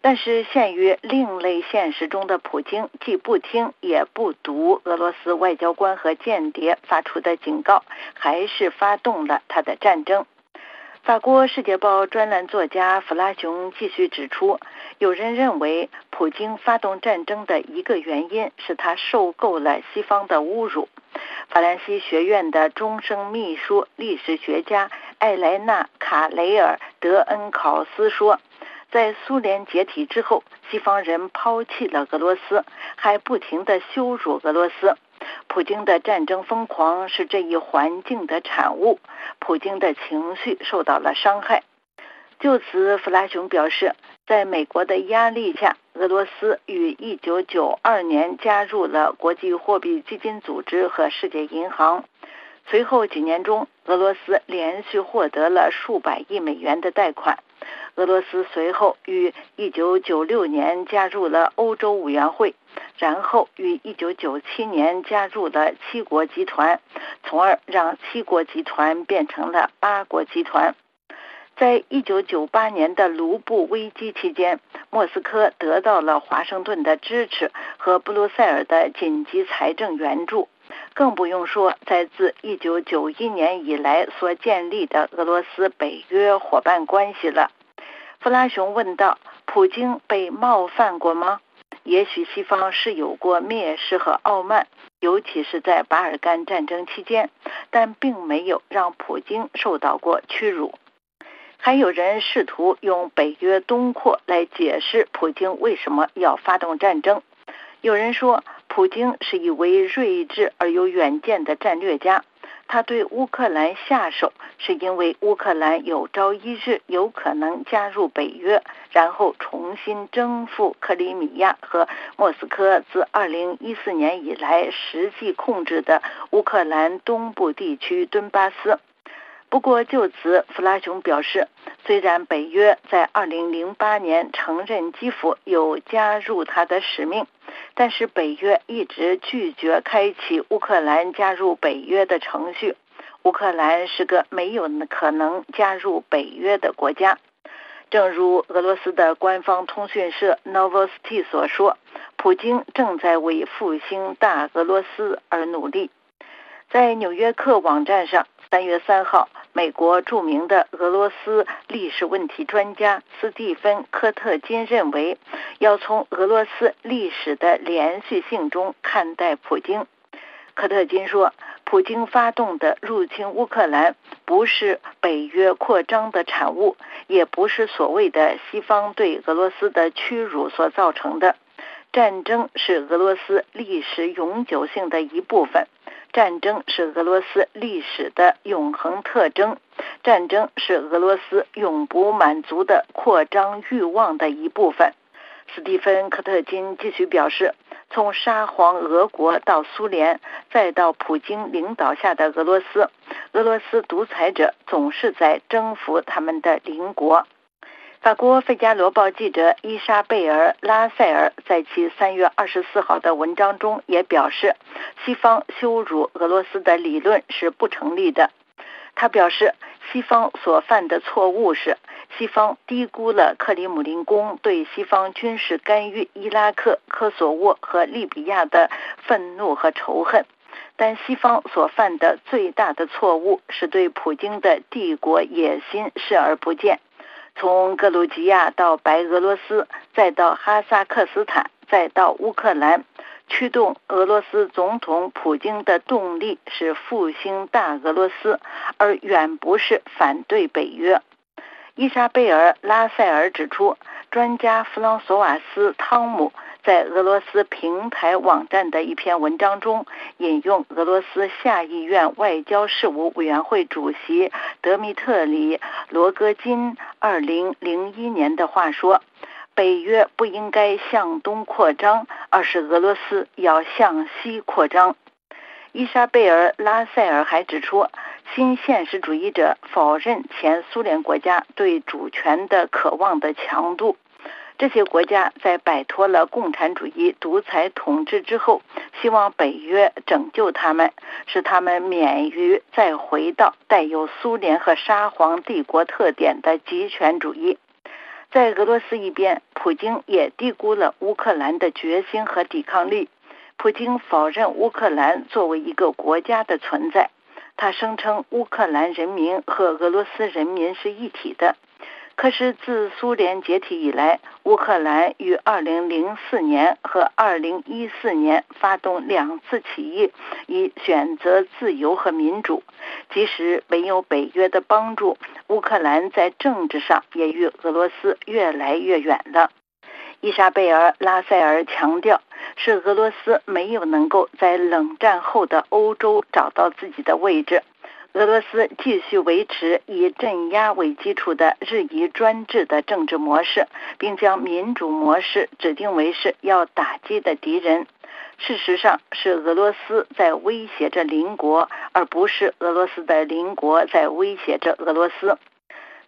但是，限于另类现实中的普京，既不听也不读俄罗斯外交官和间谍发出的警告，还是发动了他的战争。法国《世界报》专栏作家弗拉雄继续指出，有人认为普京发动战争的一个原因是他受够了西方的侮辱。法兰西学院的终生秘书、历史学家艾莱娜·卡雷尔·德恩考斯说，在苏联解体之后，西方人抛弃了俄罗斯，还不停地羞辱俄罗斯。普京的战争疯狂是这一环境的产物，普京的情绪受到了伤害。就此，弗拉雄表示，在美国的压力下，俄罗斯于1992年加入了国际货币基金组织和世界银行。随后几年中，俄罗斯连续获得了数百亿美元的贷款。俄罗斯随后于1996年加入了欧洲委员会，然后于1997年加入了七国集团，从而让七国集团变成了八国集团。在1998年的卢布危机期间，莫斯科得到了华盛顿的支持和布鲁塞尔的紧急财政援助。更不用说，在自1991年以来所建立的俄罗斯北约伙伴关系了。弗拉雄问道：“普京被冒犯过吗？也许西方是有过蔑视和傲慢，尤其是在巴尔干战争期间，但并没有让普京受到过屈辱。”还有人试图用北约东扩来解释普京为什么要发动战争。有人说。普京是一位睿智而有远见的战略家，他对乌克兰下手是因为乌克兰有朝一日有可能加入北约，然后重新征服克里米亚和莫斯科自2014年以来实际控制的乌克兰东部地区顿巴斯。不过，就此，弗拉雄表示，虽然北约在2008年承认基辅有加入他的使命，但是北约一直拒绝开启乌克兰加入北约的程序。乌克兰是个没有可能加入北约的国家。正如俄罗斯的官方通讯社 Novosti 所说，普京正在为复兴大俄罗斯而努力。在《纽约客》网站上。三月三号，美国著名的俄罗斯历史问题专家斯蒂芬·科特金认为，要从俄罗斯历史的连续性中看待普京。科特金说，普京发动的入侵乌克兰不是北约扩张的产物，也不是所谓的西方对俄罗斯的屈辱所造成的。战争是俄罗斯历史永久性的一部分。战争是俄罗斯历史的永恒特征，战争是俄罗斯永不满足的扩张欲望的一部分。斯蒂芬·科特金继续表示，从沙皇俄国到苏联，再到普京领导下的俄罗斯，俄罗斯独裁者总是在征服他们的邻国。法国《费加罗报》记者伊莎贝尔·拉塞尔在其三月二十四号的文章中也表示，西方羞辱俄罗斯的理论是不成立的。他表示，西方所犯的错误是。西方低估了克里姆林宫对西方军事干预伊拉克、科索沃和利比亚的愤怒和仇恨，但西方所犯的最大的错误是对普京的帝国野心视而不见。从格鲁吉亚到白俄罗斯，再到哈萨克斯坦，再到乌克兰，驱动俄罗斯总统普京的动力是复兴大俄罗斯，而远不是反对北约。伊莎贝尔·拉塞尔指出，专家弗朗索瓦斯·汤姆在俄罗斯平台网站的一篇文章中引用俄罗斯下议院外交事务委员会主席德米特里·罗戈金2001年的话说：“北约不应该向东扩张，而是俄罗斯要向西扩张。”伊莎贝尔·拉塞尔还指出。新现实主义者否认前苏联国家对主权的渴望的强度。这些国家在摆脱了共产主义独裁统治之后，希望北约拯救他们，使他们免于再回到带有苏联和沙皇帝国特点的极权主义。在俄罗斯一边，普京也低估了乌克兰的决心和抵抗力。普京否认乌克兰作为一个国家的存在。他声称乌克兰人民和俄罗斯人民是一体的，可是自苏联解体以来，乌克兰于2004年和2014年发动两次起义，以选择自由和民主。即使没有北约的帮助，乌克兰在政治上也与俄罗斯越来越远了。伊莎贝尔·拉塞尔强调。是俄罗斯没有能够在冷战后的欧洲找到自己的位置。俄罗斯继续维持以镇压为基础的日益专制的政治模式，并将民主模式指定为是要打击的敌人。事实上，是俄罗斯在威胁着邻国，而不是俄罗斯的邻国在威胁着俄罗斯。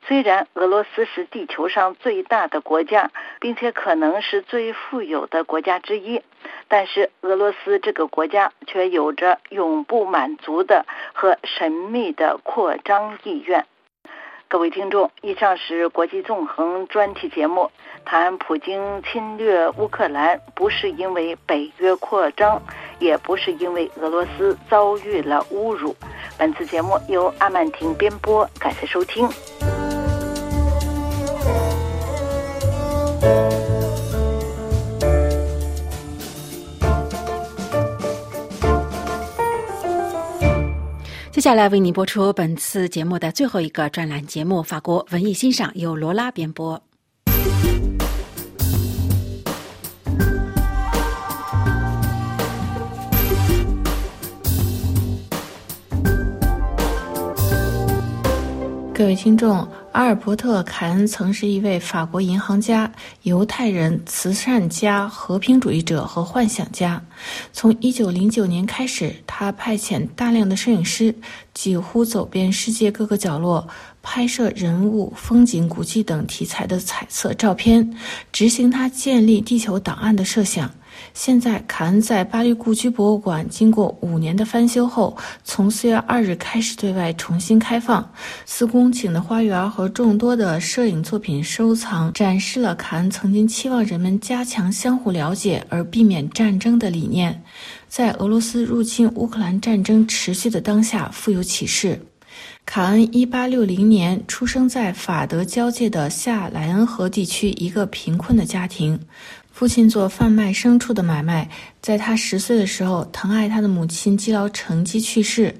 虽然俄罗斯是地球上最大的国家，并且可能是最富有的国家之一，但是俄罗斯这个国家却有着永不满足的和神秘的扩张意愿。各位听众，以上是国际纵横专题节目，谈普京侵略乌克兰不是因为北约扩张，也不是因为俄罗斯遭遇了侮辱。本次节目由阿曼婷编播，感谢收听。接下来为您播出本次节目的最后一个专栏节目《法国文艺欣赏》，由罗拉编播。各位听众，阿尔伯特·凯恩曾是一位法国银行家、犹太人、慈善家、和平主义者和幻想家。从1909年开始，他派遣大量的摄影师，几乎走遍世界各个角落，拍摄人物、风景、古迹等题材的彩色照片，执行他建立地球档案的设想。现在，卡恩在巴黎故居博物馆经过五年的翻修后，从四月二日开始对外重新开放。四公顷的花园和众多的摄影作品收藏，展示了卡恩曾经期望人们加强相互了解而避免战争的理念，在俄罗斯入侵乌克兰战争持续的当下富有启示。卡恩一八六零年出生在法德交界的下莱恩河地区一个贫困的家庭。父亲做贩卖牲畜的买卖，在他十岁的时候，疼爱他的母亲积劳成疾去世。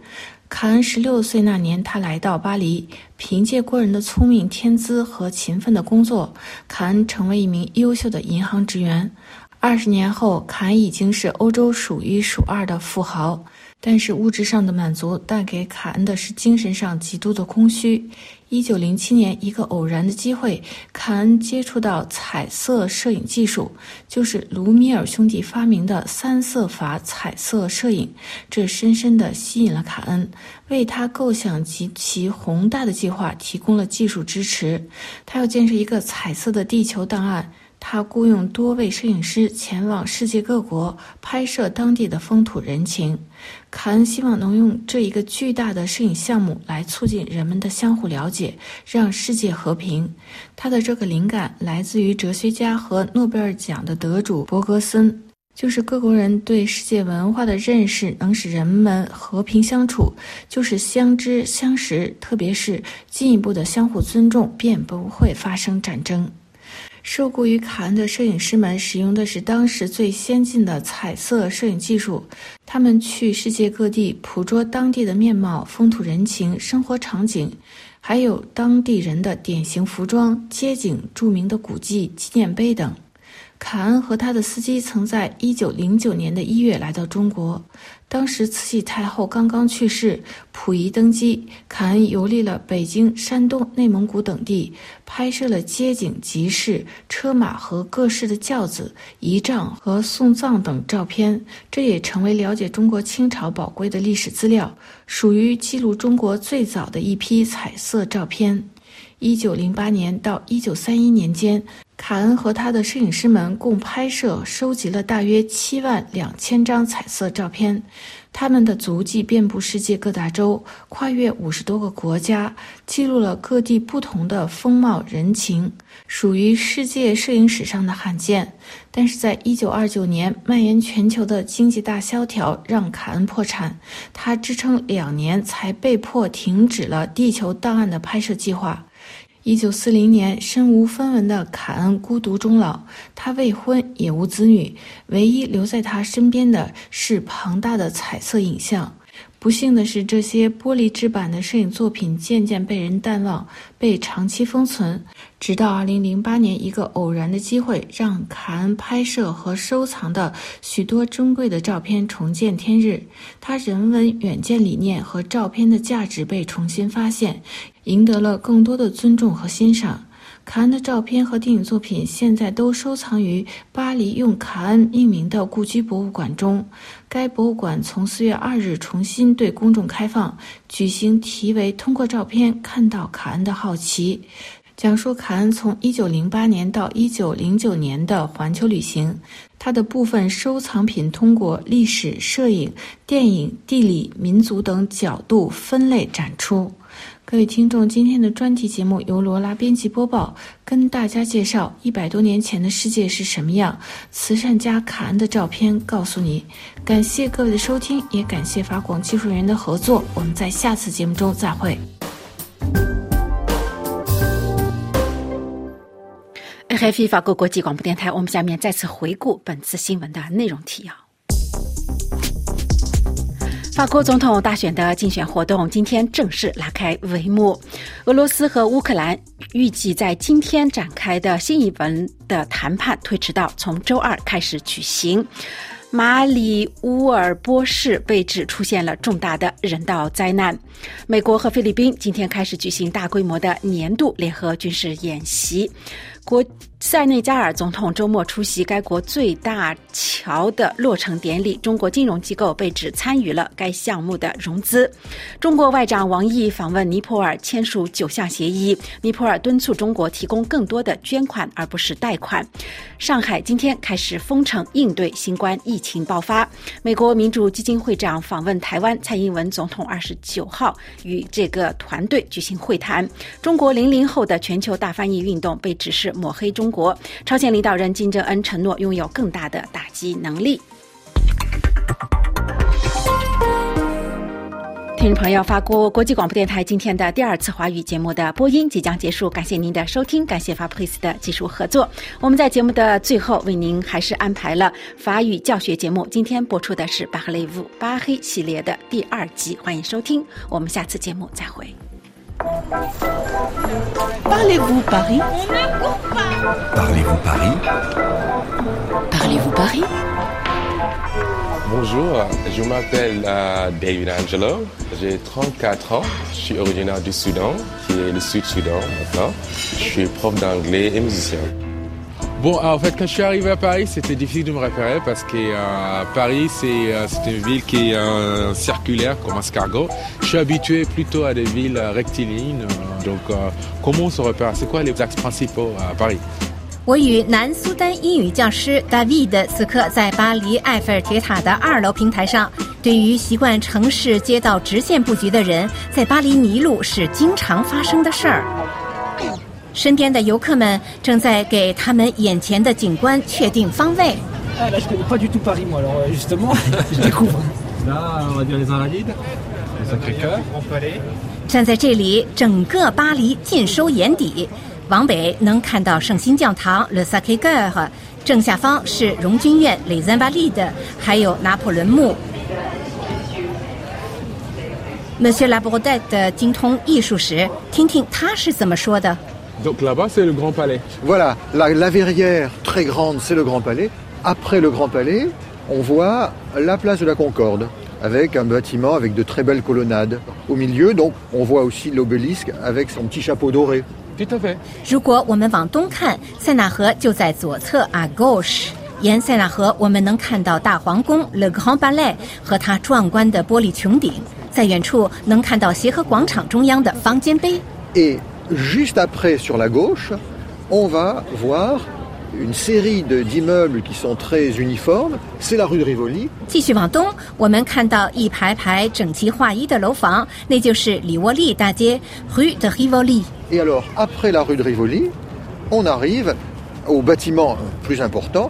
卡恩十六岁那年，他来到巴黎，凭借过人的聪明、天资和勤奋的工作，卡恩成为一名优秀的银行职员。二十年后，卡恩已经是欧洲数一数二的富豪。但是物质上的满足带给卡恩的是精神上极度的空虚。一九零七年，一个偶然的机会，卡恩接触到彩色摄影技术，就是卢米尔兄弟发明的三色法彩色摄影。这深深地吸引了卡恩，为他构想极其宏大的计划提供了技术支持。他要建设一个彩色的地球档案。他雇佣多位摄影师前往世界各国拍摄当地的风土人情。卡恩希望能用这一个巨大的摄影项目来促进人们的相互了解，让世界和平。他的这个灵感来自于哲学家和诺贝尔奖的得主伯格森，就是各国人对世界文化的认识能使人们和平相处，就是相知相识，特别是进一步的相互尊重，便不会发生战争。受雇于卡恩的摄影师们使用的是当时最先进的彩色摄影技术。他们去世界各地捕捉当地的面貌、风土人情、生活场景，还有当地人的典型服装、街景、著名的古迹、纪念碑等。卡恩和他的司机曾在1909年的一月来到中国。当时慈禧太后刚刚去世，溥仪登基。卡恩游历了北京、山东、内蒙古等地，拍摄了街景、集市、车马和各式的轿子、仪仗和送葬等照片。这也成为了解中国清朝宝贵的历史资料，属于记录中国最早的一批彩色照片。1908年到1931年间。卡恩和他的摄影师们共拍摄、收集了大约七万两千张彩色照片，他们的足迹遍布世界各大洲，跨越五十多个国家，记录了各地不同的风貌人情，属于世界摄影史上的罕见。但是在一九二九年，蔓延全球的经济大萧条让卡恩破产，他支撑两年才被迫停止了地球档案的拍摄计划。一九四零年，身无分文的卡恩孤独终老。他未婚，也无子女，唯一留在他身边的是庞大的彩色影像。不幸的是，这些玻璃制版的摄影作品渐渐被人淡忘，被长期封存。直到2008年，一个偶然的机会让卡恩拍摄和收藏的许多珍贵的照片重见天日。他人文远见理念和照片的价值被重新发现，赢得了更多的尊重和欣赏。卡恩的照片和电影作品现在都收藏于巴黎用卡恩命名的故居博物馆中。该博物馆从四月二日重新对公众开放，举行题为“通过照片看到卡恩的好奇”，讲述卡恩从一九零八年到一九零九年的环球旅行。他的部分收藏品通过历史、摄影、电影、地理、民族等角度分类展出。各位听众，今天的专题节目由罗拉编辑播报，跟大家介绍一百多年前的世界是什么样。慈善家卡恩的照片告诉你。感谢各位的收听，也感谢法广技术人员的合作。我们在下次节目中再会。f 法国国际广播电台，我们下面再次回顾本次新闻的内容提要。法国总统大选的竞选活动今天正式拉开帷幕。俄罗斯和乌克兰预计在今天展开的新一轮的谈判推迟到从周二开始举行。马里乌尔波市被指出现了重大的人道灾难。美国和菲律宾今天开始举行大规模的年度联合军事演习。国塞内加尔总统周末出席该国最大桥的落成典礼，中国金融机构被指参与了该项目的融资。中国外长王毅访问尼泊尔，签署九项协议。尼泊尔敦促中国提供更多的捐款，而不是贷款。上海今天开始封城，应对新冠疫情爆发。美国民主基金会长访问台湾，蔡英文总统二十九号与这个团队举行会谈。中国零零后的全球大翻译运动被指是。抹黑中国，朝鲜领导人金正恩承诺拥有更大的打击能力。听众朋友，法国国际广播电台今天的第二次华语节目的播音即将结束，感谢您的收听，感谢法普利斯的技术合作。我们在节目的最后为您还是安排了法语教学节目，今天播出的是巴赫雷夫巴黑系列的第二集，欢迎收听，我们下次节目再会。Parlez-vous Paris? Parlez-vous Paris? Parlez-vous Paris? Bonjour, je m'appelle uh, David Angelo, j'ai 34 ans, je suis originaire du Soudan, qui est le Sud-Soudan maintenant. Je suis prof d'anglais et musicien. Bon, en fait, quand je suis arrivé à Paris, c'était difficile de me repérer parce que euh, Paris, c'est euh, c'est une ville qui est euh, circulaire comme un escargot. Je suis habitué plutôt à des villes euh, rectilignes. euh, donc, euh, comment on se repère C'est quoi les axes principaux à Paris 我与南苏丹英语教师 David 此刻在巴黎埃菲尔铁塔的二楼平台上。对于习惯城市街道直线布局的人，在巴黎迷路是经常发生的事儿。 身边的游客们正在给他们眼前的景观确定方位。Ah, là, je connais pas du tout Paris, moi, alors euh, justement, je découvre. Là, on va dire les Invalides, les Sacré-Cœur, Grand Palais. 站在这里，整个巴黎尽收眼底。往北能看到圣心教堂 Le Sacré-Cœur，正下方是荣军院 Les Invalides，还有拿破仑墓。Monsieur Labordette 精通艺术史，听听他是怎么说的。Donc là-bas, c'est le Grand Palais. Voilà, la, la verrière très grande, c'est le Grand Palais. Après le Grand Palais, on voit la place de la Concorde, avec un bâtiment avec de très belles colonnades. Au milieu, donc, on voit aussi l'obélisque avec son petit chapeau doré. Tout à fait. 如果我们往东看，塞纳河就在左侧啊，gauche。沿塞纳河，我们能看到大皇宫 Le Grand Palais 和它壮观的玻璃穹顶。在远处能看到协和广场中央的方尖碑。 Et juste après, sur la gauche, on va voir une série de- d'immeubles qui sont très uniformes. C'est la rue de Rivoli. 继续往东，我们看到一排排整齐划一的楼房，那就是里沃利大街 Rue de Rivoli。 Et alors, après la rue de Rivoli, on arrive au bâtiment plus important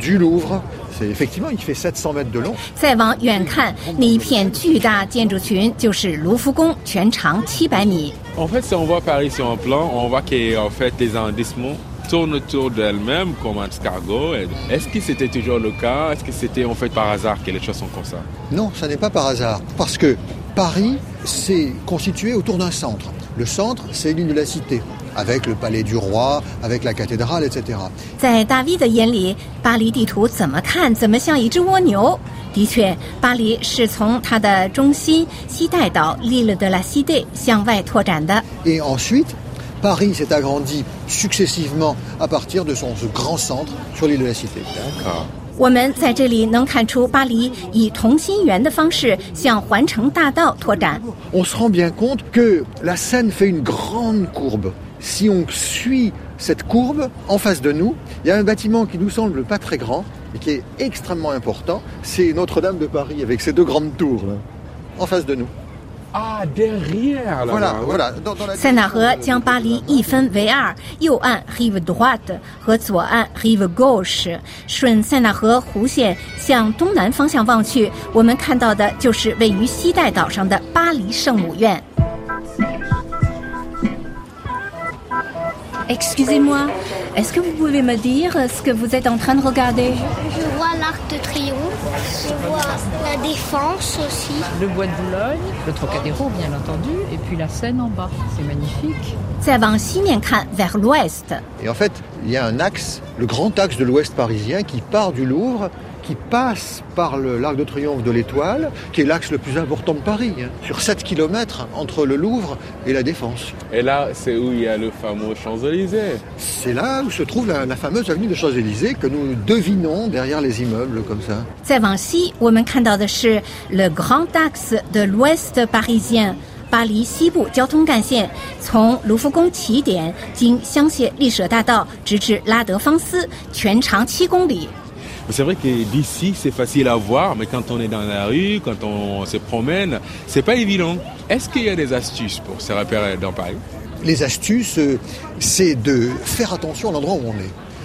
du Louvre. C'est effectivement, il fait 700 mètres de long. 再往远看，那一片巨大建筑群就是卢浮宫，全长七百米。 En fait, si on voit Paris sur un plan, on voit que en fait, les arrondissements tournent autour d'elles-mêmes comme un escargot. Et Est-ce que c'était toujours le cas Est-ce que c'était en fait par hasard que les choses sont comme ça Non, ça n'est pas par hasard. Parce que Paris s'est constitué autour d'un centre. Le centre, c'est l'île de la Cité, avec le palais du roi, avec la cathédrale, etc. 在大 V 的眼里，巴黎地图怎么看怎么像一只蜗牛。的确，巴黎是从它的中心西带岛 L'Île de la Cité 向外拓展的。 Et ensuite, Paris s'est agrandi successivement à partir de son ce grand centre sur l'île de la Cité. D'accord. 我们在这里能看出巴黎以同心圆的方式向环城大道拓展。 On se rend bien compte que la Seine fait une grande courbe. Si on suit cette courbe, en face de nous, il y a un bâtiment qui nous semble pas très grand, mais qui est extrêmement important. C'est Notre-Dame de Paris avec ses deux grandes tours, là, en face de nous. Ah, derrière là Voilà, voilà. Dans, dans la 塞纳河将巴黎一分为二，右岸 rive droite 和左岸 rive gauche。顺塞纳河弧线向东南方向望去，我们看到的就是位于西带岛上的巴黎圣母院。 Excusez-moi, est-ce que vous pouvez me dire ce que vous êtes en train de regarder? Je, vois l'Arc de Triomphe, je vois la Défense aussi. Le Bois de Boulogne, le Trocadéro bien entendu, et puis la Seine en bas. C'est magnifique. Ça va en vers l'ouest. Et en fait, il y a un axe, le grand axe de l'ouest parisien qui part du Louvre qui passe par le- l'Arc de Triomphe de l'Étoile, qui est l'axe le plus important de Paris, hein, sur 7 km entre le Louvre et la Défense. Et là, c'est où il y a le fameux Champs-Élysées. C'est là où se trouve la, la fameuse avenue des Champs-Élysées que nous devinons derrière les immeubles comme ça. 再往西，我们看到的是 Le Grand Axe de l'Ouest parisien。巴黎西部交通干线从卢浮宫起点，经香榭丽舍大道直至拉德芳斯，全长七公里。 C'est vrai que d'ici, c'est facile à voir, mais quand on est dans la rue, quand on se promène, c'est pas évident. Est-ce qu'il y a des astuces pour se repérer dans Paris? Les astuces, euh, c'est de faire attention à l'endroit où on est.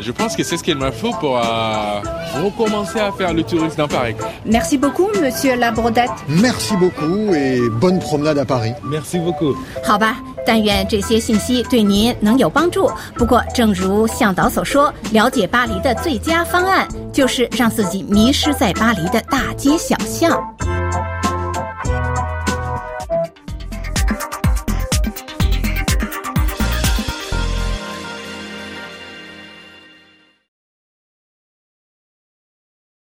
Je pense que c'est ce qu'il me faut pour euh, recommencer à faire le tourisme dans Paris. Merci beaucoup, Monsieur Labrodette. Merci beaucoup et bonne promenade à Paris. Merci beaucoup. 好吧，但愿这些信息对您能有帮助。不过，正如向导所说，了解巴黎的最佳方案就是让自己迷失在巴黎的大街小巷。